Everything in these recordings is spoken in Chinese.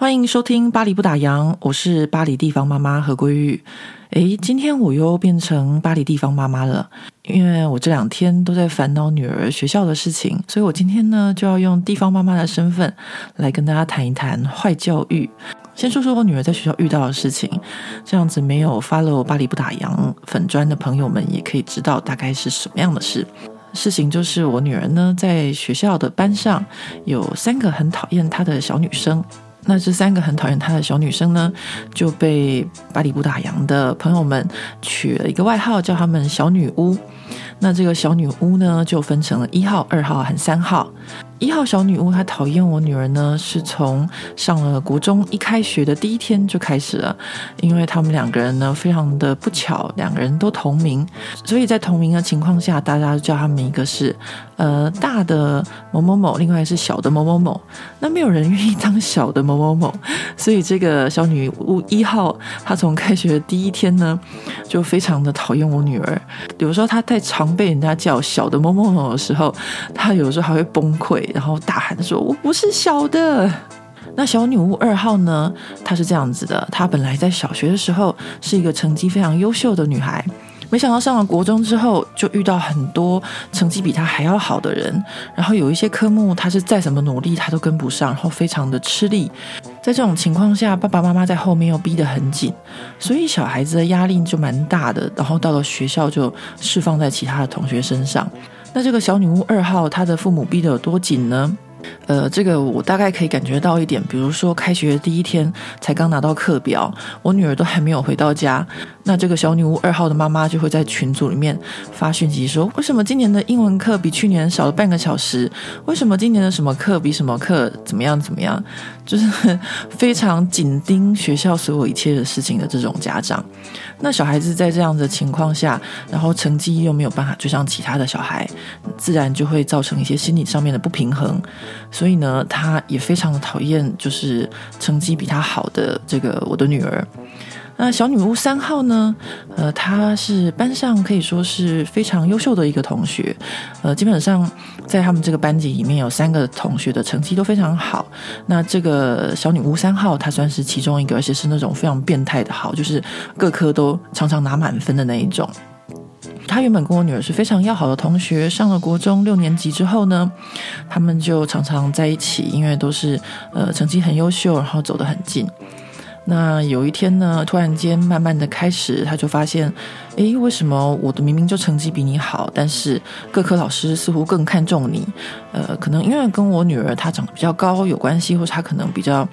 欢迎收听《巴黎不打烊》，我是巴黎地方妈妈何桂玉。诶，今天我又变成巴黎地方妈妈了，因为我这两天都在烦恼女儿学校的事情，所以我今天呢就要用地方妈妈的身份来跟大家谈一谈坏教育。先说说我女儿在学校遇到的事情，这样子没有 follow 巴黎不打烊粉砖的朋友们也可以知道大概是什么样的事。事情就是我女儿呢在学校的班上有三个很讨厌她的小女生。那这三个很讨厌她的小女生呢，就被巴黎不打烊的朋友们取了一个外号，叫她们“小女巫”。那这个小女巫呢，就分成了一号、二号和三号。一号小女巫，她讨厌我女儿呢，是从上了国中一开学的第一天就开始了，因为他们两个人呢，非常的不巧，两个人都同名，所以在同名的情况下，大家就叫他们一个是呃大的某某某，另外是小的某某某。那没有人愿意当小的某某某，所以这个小女巫一号，她从开学的第一天呢，就非常的讨厌我女儿。比如说她在常被人家叫小的某某某的时候，她有时候还会崩溃。然后大喊说：“我不是小的。”那小女巫二号呢？她是这样子的：她本来在小学的时候是一个成绩非常优秀的女孩，没想到上了国中之后，就遇到很多成绩比她还要好的人。然后有一些科目，她是再怎么努力，她都跟不上，然后非常的吃力。在这种情况下，爸爸妈妈在后面又逼得很紧，所以小孩子的压力就蛮大的。然后到了学校，就释放在其他的同学身上。那这个小女巫二号，她的父母逼得有多紧呢？呃，这个我大概可以感觉到一点，比如说开学第一天才刚拿到课表，我女儿都还没有回到家，那这个小女巫二号的妈妈就会在群组里面发讯息说，为什么今年的英文课比去年少了半个小时？为什么今年的什么课比什么课怎么样怎么样？就是非常紧盯学校所有一切的事情的这种家长。那小孩子在这样的情况下，然后成绩又没有办法追上其他的小孩，自然就会造成一些心理上面的不平衡。所以呢，他也非常的讨厌，就是成绩比他好的这个我的女儿。那小女巫三号呢？呃，她是班上可以说是非常优秀的一个同学。呃，基本上在他们这个班级里面有三个同学的成绩都非常好。那这个小女巫三号，她算是其中一个，而且是那种非常变态的好，就是各科都常常拿满分的那一种。她原本跟我女儿是非常要好的同学，上了国中六年级之后呢，他们就常常在一起，因为都是呃成绩很优秀，然后走得很近。那有一天呢，突然间慢慢的开始，他就发现，诶，为什么我的明明就成绩比你好，但是各科老师似乎更看重你？呃，可能因为跟我女儿她长得比较高有关系，或者她可能比较。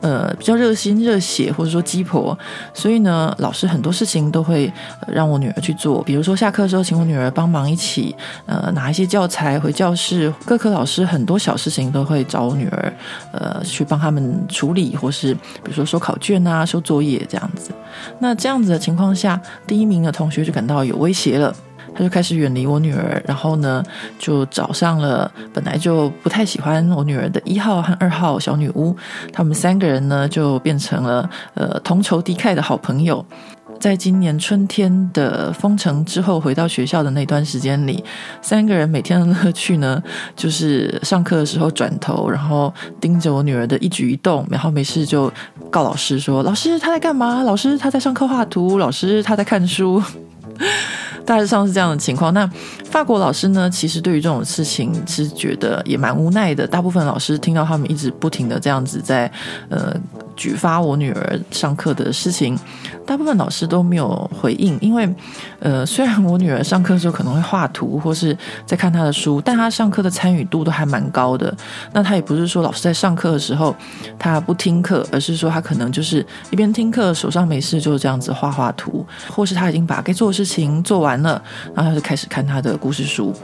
呃，比较热心、热血，或者说鸡婆，所以呢，老师很多事情都会让我女儿去做。比如说下课的时候，请我女儿帮忙一起呃拿一些教材回教室。各科老师很多小事情都会找我女儿呃去帮他们处理，或是比如说收考卷啊、收作业这样子。那这样子的情况下，第一名的同学就感到有威胁了。他就开始远离我女儿，然后呢，就找上了本来就不太喜欢我女儿的一号和二号小女巫，他们三个人呢就变成了呃同仇敌忾的好朋友。在今年春天的封城之后，回到学校的那段时间里，三个人每天的乐趣呢，就是上课的时候转头，然后盯着我女儿的一举一动，然后没事就告老师说：“老师她在干嘛？老师她在上课画图，老师她在看书。” 大致上是这样的情况。那法国老师呢，其实对于这种事情是觉得也蛮无奈的。大部分老师听到他们一直不停的这样子在呃。举发我女儿上课的事情，大部分老师都没有回应，因为，呃，虽然我女儿上课的时候可能会画图或是在看她的书，但她上课的参与度都还蛮高的。那她也不是说老师在上课的时候她不听课，而是说她可能就是一边听课，手上没事就这样子画画图，或是她已经把该做的事情做完了，然后她就开始看她的故事书。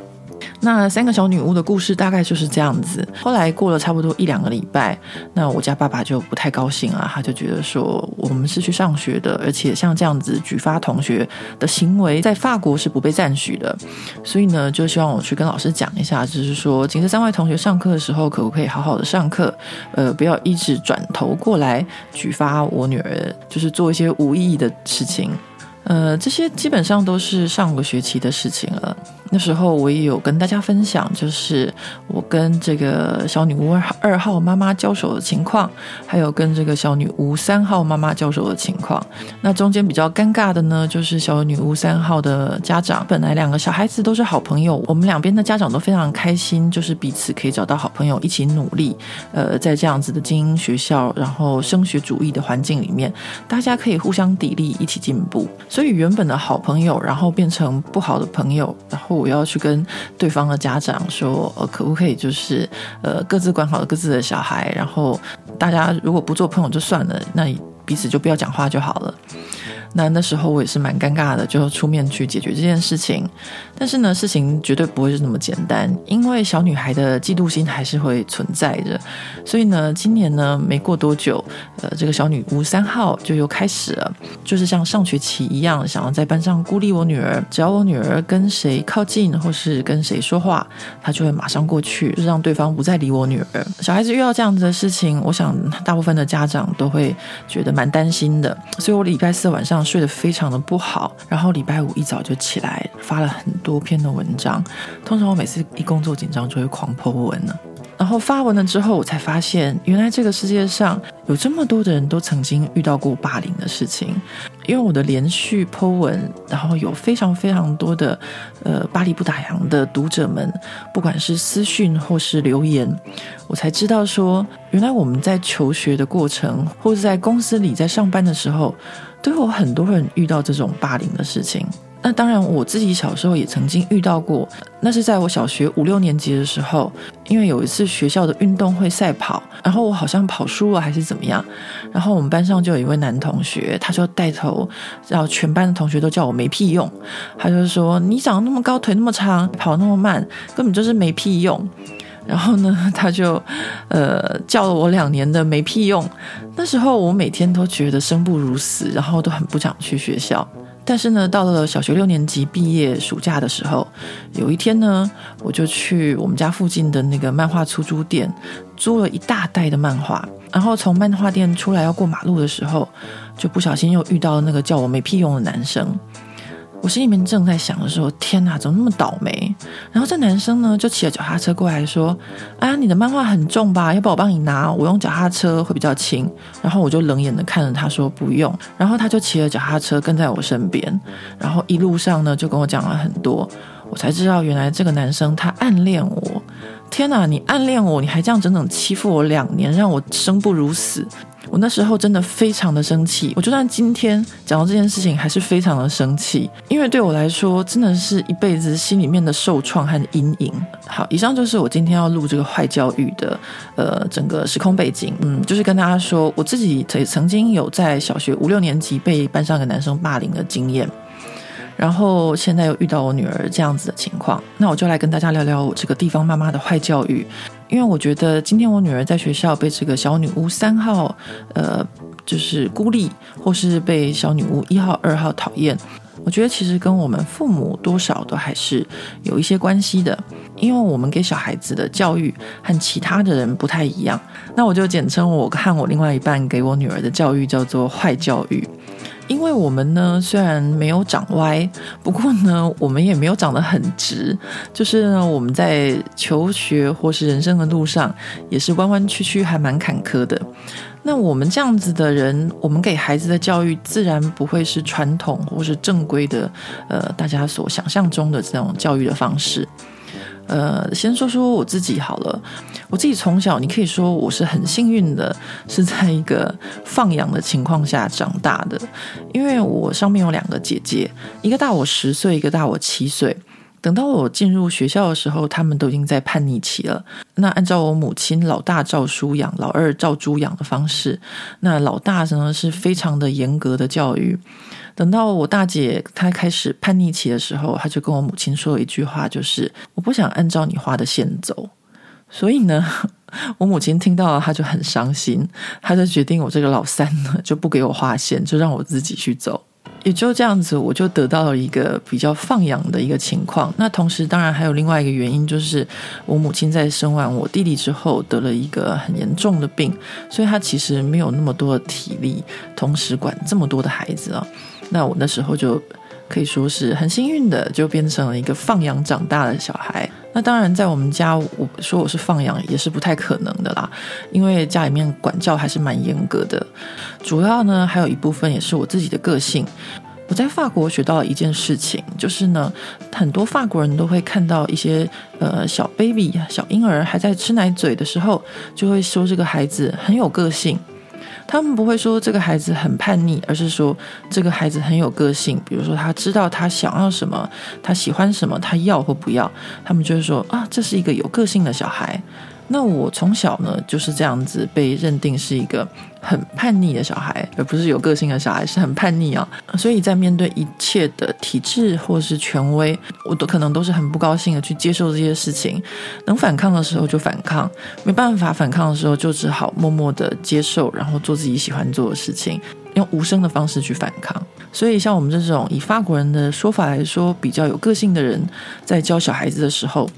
那三个小女巫的故事大概就是这样子。后来过了差不多一两个礼拜，那我家爸爸就不太高兴啊，他就觉得说我们是去上学的，而且像这样子举发同学的行为，在法国是不被赞许的，所以呢，就希望我去跟老师讲一下，就是说，请这三位同学上课的时候，可不可以好好的上课，呃，不要一直转头过来举发我女儿，就是做一些无意义的事情。呃，这些基本上都是上个学期的事情了。那时候我也有跟大家分享，就是我跟这个小女巫二号妈妈交手的情况，还有跟这个小女巫三号妈妈交手的情况。那中间比较尴尬的呢，就是小女巫三号的家长，本来两个小孩子都是好朋友，我们两边的家长都非常开心，就是彼此可以找到好朋友一起努力。呃，在这样子的精英学校，然后升学主义的环境里面，大家可以互相砥砺，一起进步。所以原本的好朋友，然后变成不好的朋友，然后。我要去跟对方的家长说，呃，可不可以就是呃各自管好各自的小孩，然后大家如果不做朋友就算了，那彼此就不要讲话就好了。那那时候我也是蛮尴尬的，就出面去解决这件事情。但是呢，事情绝对不会是那么简单，因为小女孩的嫉妒心还是会存在着。所以呢，今年呢没过多久，呃，这个小女巫三号就又开始了，就是像上学期一样，想要在班上孤立我女儿。只要我女儿跟谁靠近，或是跟谁说话，她就会马上过去，就是让对方不再理我女儿。小孩子遇到这样子的事情，我想大部分的家长都会觉得蛮担心的。所以我礼拜四晚上。睡得非常的不好，然后礼拜五一早就起来发了很多篇的文章。通常我每次一工作紧张就会狂 po 文呢。然后发文了之后，我才发现，原来这个世界上有这么多的人都曾经遇到过霸凌的事情。因为我的连续 po 文，然后有非常非常多的呃巴黎不打烊的读者们，不管是私讯或是留言，我才知道说，原来我们在求学的过程，或者在公司里在上班的时候，都有很多人遇到这种霸凌的事情。那当然，我自己小时候也曾经遇到过。那是在我小学五六年级的时候，因为有一次学校的运动会赛跑，然后我好像跑输了还是怎么样，然后我们班上就有一位男同学，他就带头让全班的同学都叫我没屁用。他就说：“你长得那么高，腿那么长，跑那么慢，根本就是没屁用。”然后呢，他就呃叫了我两年的没屁用。那时候我每天都觉得生不如死，然后都很不想去学校。但是呢，到了小学六年级毕业暑假的时候，有一天呢，我就去我们家附近的那个漫画出租店租了一大袋的漫画，然后从漫画店出来要过马路的时候，就不小心又遇到了那个叫我没屁用的男生。我心里面正在想的时候，天哪，怎么那么倒霉？然后这男生呢，就骑着脚踏车过来说：“啊，你的漫画很重吧？要不我帮你拿？我用脚踏车会比较轻。”然后我就冷眼的看着他说：“不用。”然后他就骑着脚踏车跟在我身边，然后一路上呢就跟我讲了很多。我才知道，原来这个男生他暗恋我。天哪，你暗恋我，你还这样整整欺负我两年，让我生不如死。我那时候真的非常的生气，我就算今天讲到这件事情，还是非常的生气，因为对我来说，真的是一辈子心里面的受创和阴影。好，以上就是我今天要录这个坏教育的，呃，整个时空背景。嗯，就是跟大家说，我自己也曾经有在小学五六年级被班上一个男生霸凌的经验。然后现在又遇到我女儿这样子的情况，那我就来跟大家聊聊我这个地方妈妈的坏教育。因为我觉得今天我女儿在学校被这个小女巫三号，呃，就是孤立，或是被小女巫一号、二号讨厌，我觉得其实跟我们父母多少都还是有一些关系的。因为我们给小孩子的教育和其他的人不太一样，那我就简称我和我另外一半给我女儿的教育叫做坏教育。因为我们呢，虽然没有长歪，不过呢，我们也没有长得很直。就是呢，我们在求学或是人生的路上，也是弯弯曲曲，还蛮坎坷的。那我们这样子的人，我们给孩子的教育，自然不会是传统或是正规的，呃，大家所想象中的这种教育的方式。呃，先说说我自己好了。我自己从小，你可以说我是很幸运的，是在一个放养的情况下长大的。因为我上面有两个姐姐，一个大我十岁，一个大我七岁。等到我进入学校的时候，他们都已经在叛逆期了。那按照我母亲老大照书养，老二照猪养的方式，那老大呢是非常的严格的教育。等到我大姐她开始叛逆期的时候，她就跟我母亲说了一句话，就是我不想按照你画的线走。所以呢，我母亲听到，她就很伤心，她就决定我这个老三呢就不给我画线，就让我自己去走。也就这样子，我就得到了一个比较放养的一个情况。那同时，当然还有另外一个原因，就是我母亲在生完我弟弟之后得了一个很严重的病，所以她其实没有那么多的体力，同时管这么多的孩子啊。那我那时候就可以说是很幸运的，就变成了一个放养长大的小孩。那当然，在我们家，我说我是放养也是不太可能的啦，因为家里面管教还是蛮严格的。主要呢，还有一部分也是我自己的个性。我在法国学到了一件事情，就是呢，很多法国人都会看到一些呃小 baby、小婴儿还在吃奶嘴的时候，就会说这个孩子很有个性。他们不会说这个孩子很叛逆，而是说这个孩子很有个性。比如说他知道他想要什么，他喜欢什么，他要或不要，他们就会说啊，这是一个有个性的小孩。那我从小呢就是这样子被认定是一个很叛逆的小孩，而不是有个性的小孩，是很叛逆啊。所以在面对一切的体制或是权威，我都可能都是很不高兴的去接受这些事情。能反抗的时候就反抗，没办法反抗的时候就只好默默的接受，然后做自己喜欢做的事情，用无声的方式去反抗。所以像我们这种以法国人的说法来说比较有个性的人，在教小孩子的时候。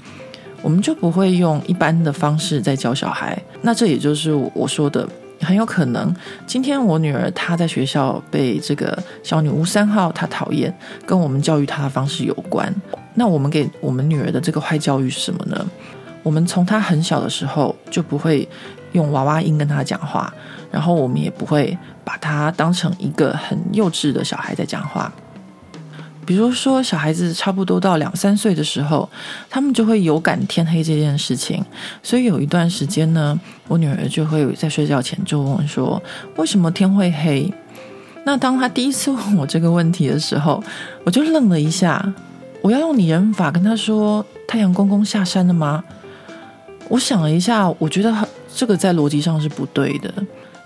我们就不会用一般的方式在教小孩，那这也就是我说的，很有可能今天我女儿她在学校被这个小女巫三号她讨厌，跟我们教育她的方式有关。那我们给我们女儿的这个坏教育是什么呢？我们从她很小的时候就不会用娃娃音跟她讲话，然后我们也不会把她当成一个很幼稚的小孩在讲话。比如说，小孩子差不多到两三岁的时候，他们就会有感天黑这件事情。所以有一段时间呢，我女儿就会在睡觉前就问我说：“为什么天会黑？”那当她第一次问我这个问题的时候，我就愣了一下。我要用拟人法跟她说：“太阳公公下山了吗？”我想了一下，我觉得这个在逻辑上是不对的。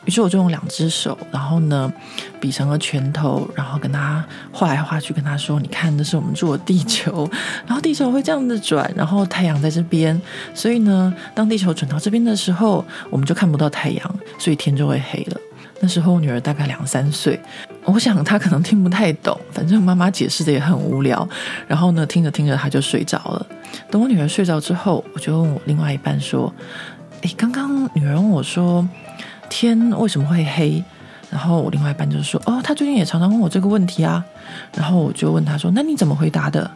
于是我就用两只手，然后呢，比成了拳头，然后跟他画来画去，跟他说：“你看，这是我们住的地球，然后地球会这样子转，然后太阳在这边，所以呢，当地球转到这边的时候，我们就看不到太阳，所以天就会黑了。”那时候我女儿大概两三岁，我想她可能听不太懂，反正妈妈解释的也很无聊。然后呢，听着听着她就睡着了。等我女儿睡着之后，我就问我另外一半说：“诶，刚刚女儿问我说。”天为什么会黑？然后我另外一半就说：“哦，他最近也常常问我这个问题啊。”然后我就问他说：“那你怎么回答的？”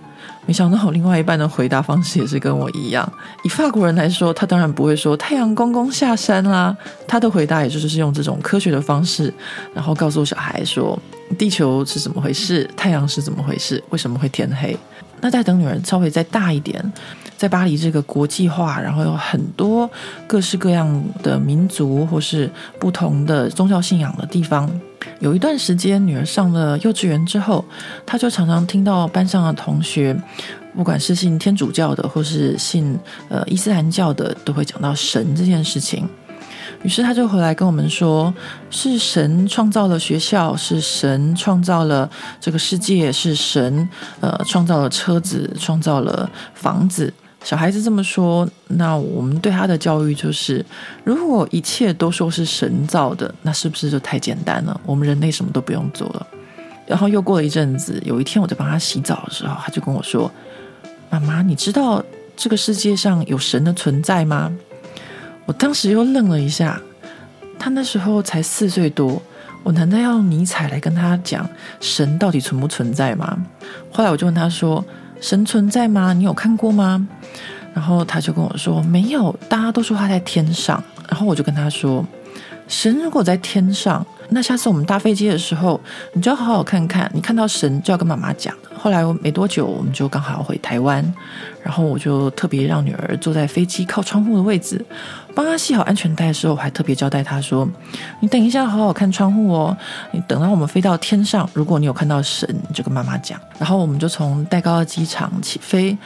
没想到我另外一半的回答方式也是跟我一样。以法国人来说，他当然不会说太阳公公下山啦。他的回答也就是用这种科学的方式，然后告诉小孩说地球是怎么回事，太阳是怎么回事，为什么会天黑。那再等女儿稍微再大一点。在巴黎这个国际化，然后有很多各式各样的民族或是不同的宗教信仰的地方。有一段时间，女儿上了幼稚园之后，她就常常听到班上的同学，不管是信天主教的或是信呃伊斯兰教的，都会讲到神这件事情。于是她就回来跟我们说：“是神创造了学校，是神创造了这个世界，是神呃创造了车子，创造了房子。”小孩子这么说，那我们对他的教育就是：如果一切都说是神造的，那是不是就太简单了？我们人类什么都不用做了。然后又过了一阵子，有一天我在帮他洗澡的时候，他就跟我说：“妈妈，你知道这个世界上有神的存在吗？”我当时又愣了一下。他那时候才四岁多，我难道要用尼采来跟他讲神到底存不存在吗？后来我就问他说。神存在吗？你有看过吗？然后他就跟我说没有，大家都说他在天上。然后我就跟他说，神如果在天上，那下次我们搭飞机的时候，你就要好好看看，你看到神就要跟妈妈讲。后来没多久，我们就刚好回台湾，然后我就特别让女儿坐在飞机靠窗户的位置，帮她系好安全带的时候，我还特别交代她说：“你等一下，好好看窗户哦。你等到我们飞到天上，如果你有看到神，你就跟妈妈讲。”然后我们就从戴高乐机场起飞，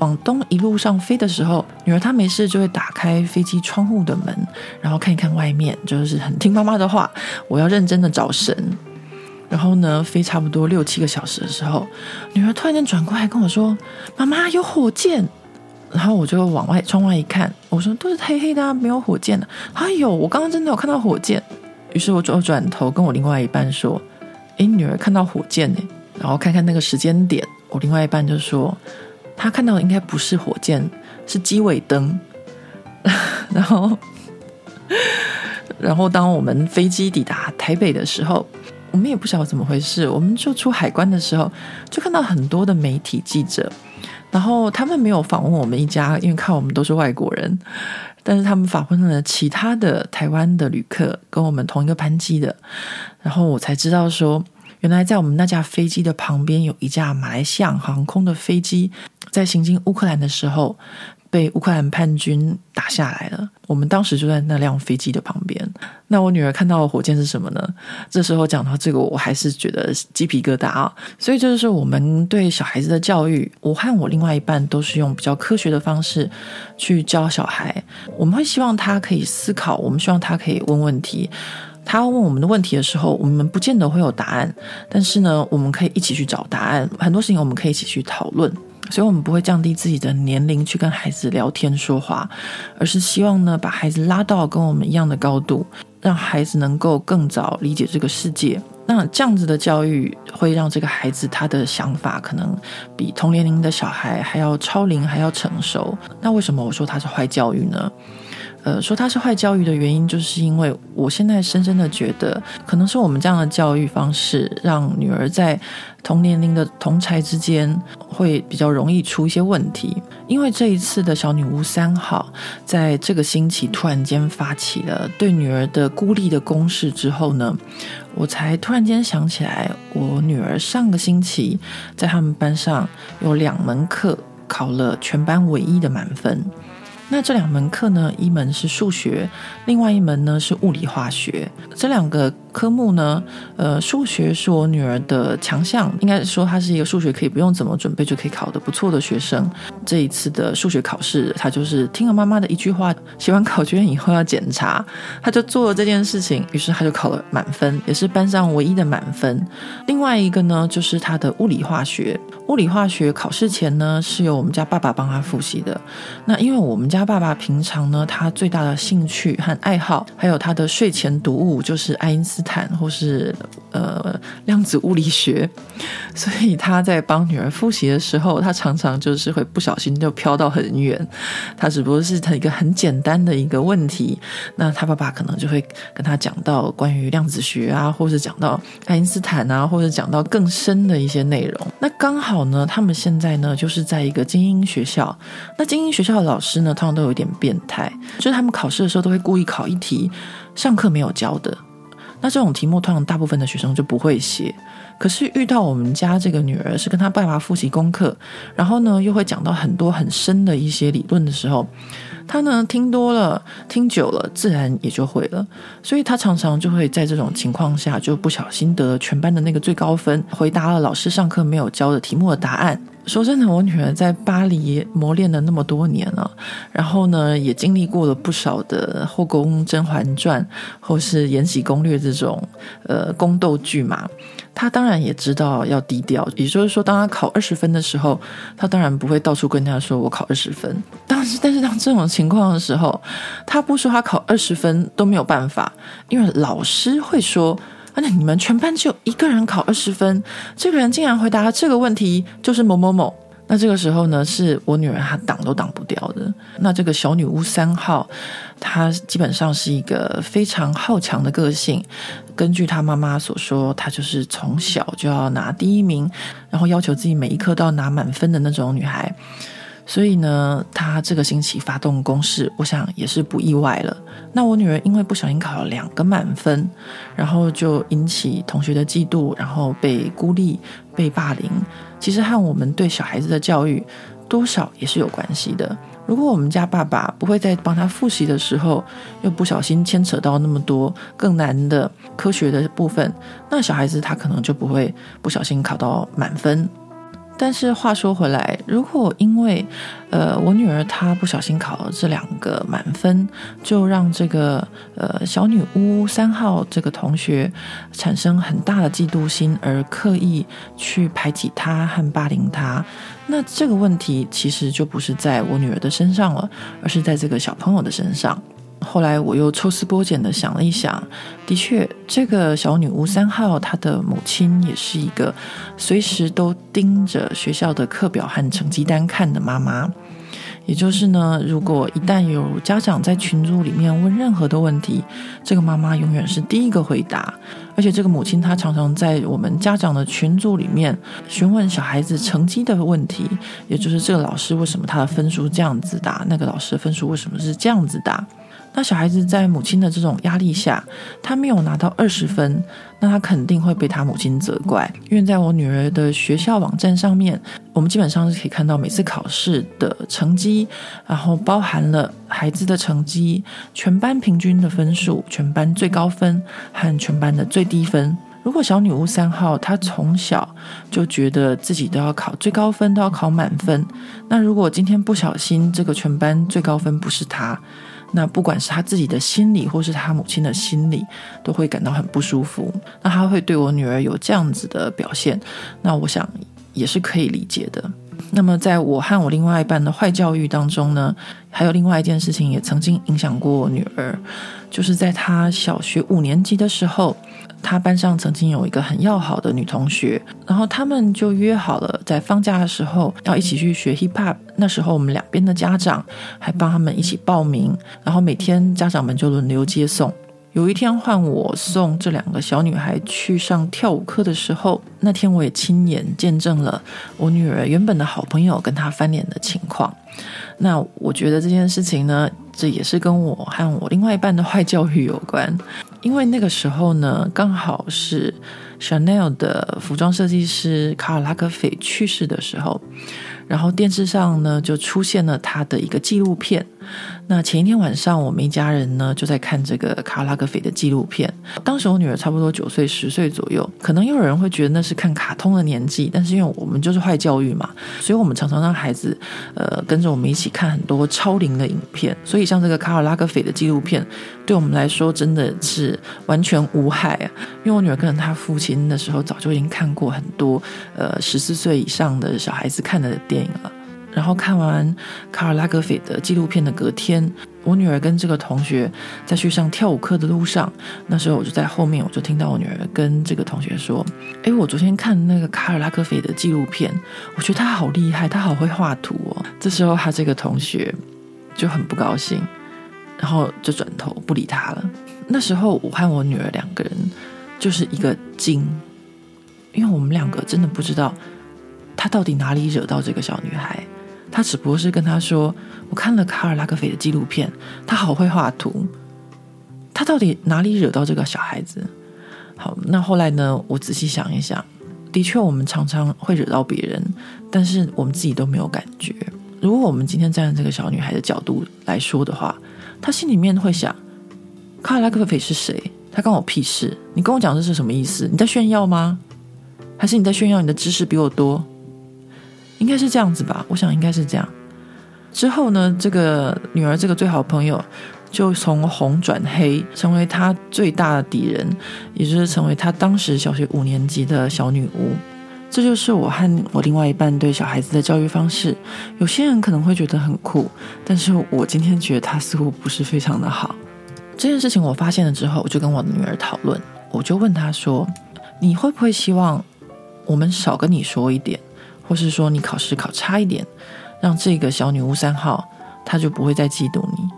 往东一路上飞的时候，女儿她没事就会打开飞机窗户的门，然后看一看外面，就是很听妈妈的话，我要认真的找神。然后呢，飞差不多六七个小时的时候，女儿突然间转过来跟我说：“妈妈，有火箭。”然后我就往外窗外一看，我说：“都是黑黑的啊，没有火箭的。”哎呦，我刚刚真的有看到火箭。于是我就转头跟我另外一半说：“诶，女儿看到火箭呢。”然后看看那个时间点，我另外一半就说：“他看到的应该不是火箭，是机尾灯。”然后，然后当我们飞机抵达台北的时候。我们也不晓得怎么回事，我们就出海关的时候，就看到很多的媒体记者，然后他们没有访问我们一家，因为看我们都是外国人，但是他们访问了其他的台湾的旅客，跟我们同一个班机的，然后我才知道说，原来在我们那架飞机的旁边有一架马来西亚航空的飞机，在行经乌克兰的时候。被乌克兰叛军打下来了。我们当时就在那辆飞机的旁边。那我女儿看到的火箭是什么呢？这时候讲到这个，我还是觉得鸡皮疙瘩啊。所以这就是我们对小孩子的教育。我和我另外一半都是用比较科学的方式去教小孩。我们会希望他可以思考，我们希望他可以问问题。他问我们的问题的时候，我们不见得会有答案，但是呢，我们可以一起去找答案。很多事情我们可以一起去讨论。所以，我们不会降低自己的年龄去跟孩子聊天说话，而是希望呢，把孩子拉到跟我们一样的高度，让孩子能够更早理解这个世界。那这样子的教育会让这个孩子他的想法可能比同年龄的小孩还要超龄，还要成熟。那为什么我说他是坏教育呢？呃，说他是坏教育的原因，就是因为我现在深深的觉得，可能是我们这样的教育方式，让女儿在同年龄的同才之间会比较容易出一些问题。因为这一次的小女巫三号，在这个星期突然间发起了对女儿的孤立的攻势之后呢，我才突然间想起来，我女儿上个星期在他们班上有两门课考了全班唯一的满分。那这两门课呢，一门是数学，另外一门呢是物理化学。这两个科目呢，呃，数学是我女儿的强项，应该说她是一个数学可以不用怎么准备就可以考得不错的学生。这一次的数学考试，她就是听了妈妈的一句话，写完考卷以后要检查，她就做了这件事情，于是她就考了满分，也是班上唯一的满分。另外一个呢，就是她的物理化学。物理化学考试前呢，是由我们家爸爸帮他复习的。那因为我们家爸爸平常呢，他最大的兴趣和爱好，还有他的睡前读物，就是爱因斯或是呃量子物理学。所以他在帮女儿复习的时候，他常常就是会不小心就飘到很远。他只不过是他一个很简单的一个问题，那他爸爸可能就会跟他讲到关于量子学啊，或是讲到爱因斯坦啊，或者讲到更深的一些内容。那刚好。呢，他们现在呢，就是在一个精英学校。那精英学校的老师呢，通常都有点变态，就是他们考试的时候都会故意考一题上课没有教的。那这种题目，通常大部分的学生就不会写。可是遇到我们家这个女儿，是跟她爸爸复习功课，然后呢，又会讲到很多很深的一些理论的时候。他呢，听多了，听久了，自然也就会了。所以他常常就会在这种情况下，就不小心得了全班的那个最高分，回答了老师上课没有教的题目的答案。说真的，我女儿在巴黎磨练了那么多年了，然后呢，也经历过了不少的《后宫甄嬛传》或是《延禧攻略》这种呃宫斗剧嘛。他当然也知道要低调，也就是说，当他考二十分的时候，他当然不会到处跟人家说我考二十分。但是，但是当这种情况的时候，他不说他考二十分都没有办法，因为老师会说。那你们全班只有一个人考二十分，这个人竟然回答这个问题就是某某某。那这个时候呢，是我女儿她挡都挡不掉的。那这个小女巫三号，她基本上是一个非常好强的个性。根据她妈妈所说，她就是从小就要拿第一名，然后要求自己每一科都要拿满分的那种女孩。所以呢，她这个星期发动攻势，我想也是不意外了。那我女儿因为不小心考了两个满分，然后就引起同学的嫉妒，然后被孤立、被霸凌，其实和我们对小孩子的教育多少也是有关系的。如果我们家爸爸不会在帮他复习的时候，又不小心牵扯到那么多更难的科学的部分，那小孩子他可能就不会不小心考到满分。但是话说回来，如果因为呃我女儿她不小心考了这两个满分，就让这个呃小女巫三号这个同学产生很大的嫉妒心，而刻意去排挤她和霸凌她，那这个问题其实就不是在我女儿的身上了，而是在这个小朋友的身上。后来我又抽丝剥茧的想了一想，的确，这个小女巫三号她的母亲也是一个随时都盯着学校的课表和成绩单看的妈妈。也就是呢，如果一旦有家长在群组里面问任何的问题，这个妈妈永远是第一个回答。而且这个母亲她常常在我们家长的群组里面询问小孩子成绩的问题，也就是这个老师为什么他的分数这样子打，那个老师的分数为什么是这样子打。那小孩子在母亲的这种压力下，他没有拿到二十分，那他肯定会被他母亲责怪。因为在我女儿的学校网站上面，我们基本上是可以看到每次考试的成绩，然后包含了孩子的成绩、全班平均的分数、全班最高分和全班的最低分。如果小女巫三号她从小就觉得自己都要考最高分，都要考满分，那如果今天不小心这个全班最高分不是她，那不管是他自己的心理，或是他母亲的心理，都会感到很不舒服。那他会对我女儿有这样子的表现，那我想也是可以理解的。那么在我和我另外一半的坏教育当中呢，还有另外一件事情也曾经影响过我女儿，就是在她小学五年级的时候。他班上曾经有一个很要好的女同学，然后他们就约好了在放假的时候要一起去学 hip hop。那时候我们两边的家长还帮他们一起报名，然后每天家长们就轮流接送。有一天换我送这两个小女孩去上跳舞课的时候，那天我也亲眼见证了我女儿原本的好朋友跟她翻脸的情况。那我觉得这件事情呢，这也是跟我和我另外一半的坏教育有关。因为那个时候呢，刚好是 Chanel 的服装设计师卡尔拉格斐去世的时候，然后电视上呢就出现了他的一个纪录片。那前一天晚上，我们一家人呢就在看这个卡尔拉格斐的纪录片。当时我女儿差不多九岁、十岁左右，可能又有人会觉得那是看卡通的年纪，但是因为我们就是坏教育嘛，所以我们常常让孩子呃跟着我们一起看很多超龄的影片。所以像这个卡尔拉格斐的纪录片，对我们来说真的是完全无害啊。因为我女儿跟着她父亲的时候，早就已经看过很多呃十四岁以上的小孩子看的电影了。然后看完卡尔拉格斐的纪录片的隔天，我女儿跟这个同学在去上跳舞课的路上，那时候我就在后面，我就听到我女儿跟这个同学说：“诶，我昨天看那个卡尔拉格斐的纪录片，我觉得他好厉害，他好会画图哦。”这时候他这个同学就很不高兴，然后就转头不理他了。那时候我和我女儿两个人就是一个惊，因为我们两个真的不知道他到底哪里惹到这个小女孩。他只不过是跟他说：“我看了卡尔拉克菲的纪录片，他好会画图。他到底哪里惹到这个小孩子？”好，那后来呢？我仔细想一想，的确，我们常常会惹到别人，但是我们自己都没有感觉。如果我们今天站在这个小女孩的角度来说的话，她心里面会想：“卡尔拉克菲是谁？他关我屁事！你跟我讲这是什么意思？你在炫耀吗？还是你在炫耀你的知识比我多？”应该是这样子吧，我想应该是这样。之后呢，这个女儿这个最好朋友就从红转黑，成为她最大的敌人，也就是成为她当时小学五年级的小女巫。这就是我和我另外一半对小孩子的教育方式。有些人可能会觉得很酷，但是我今天觉得他似乎不是非常的好。这件事情我发现了之后，我就跟我的女儿讨论，我就问她说：“你会不会希望我们少跟你说一点？”或是说你考试考差一点，让这个小女巫三号她就不会再嫉妒你？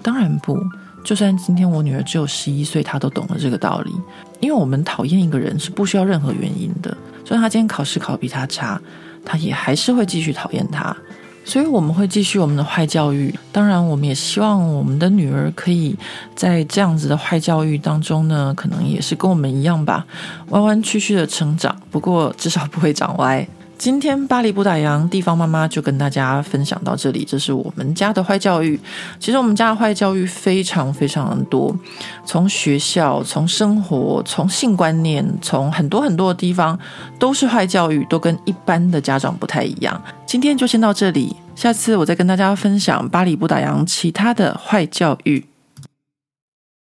当然不，就算今天我女儿只有十一岁，她都懂了这个道理。因为我们讨厌一个人是不需要任何原因的，就算她今天考试考比她差，她也还是会继续讨厌她。所以我们会继续我们的坏教育。当然，我们也希望我们的女儿可以在这样子的坏教育当中呢，可能也是跟我们一样吧，弯弯曲曲的成长。不过至少不会长歪。今天巴黎不打烊，地方妈妈就跟大家分享到这里。这是我们家的坏教育。其实我们家的坏教育非常非常的多，从学校、从生活、从性观念、从很多很多的地方都是坏教育，都跟一般的家长不太一样。今天就先到这里，下次我再跟大家分享巴黎不打烊其他的坏教育。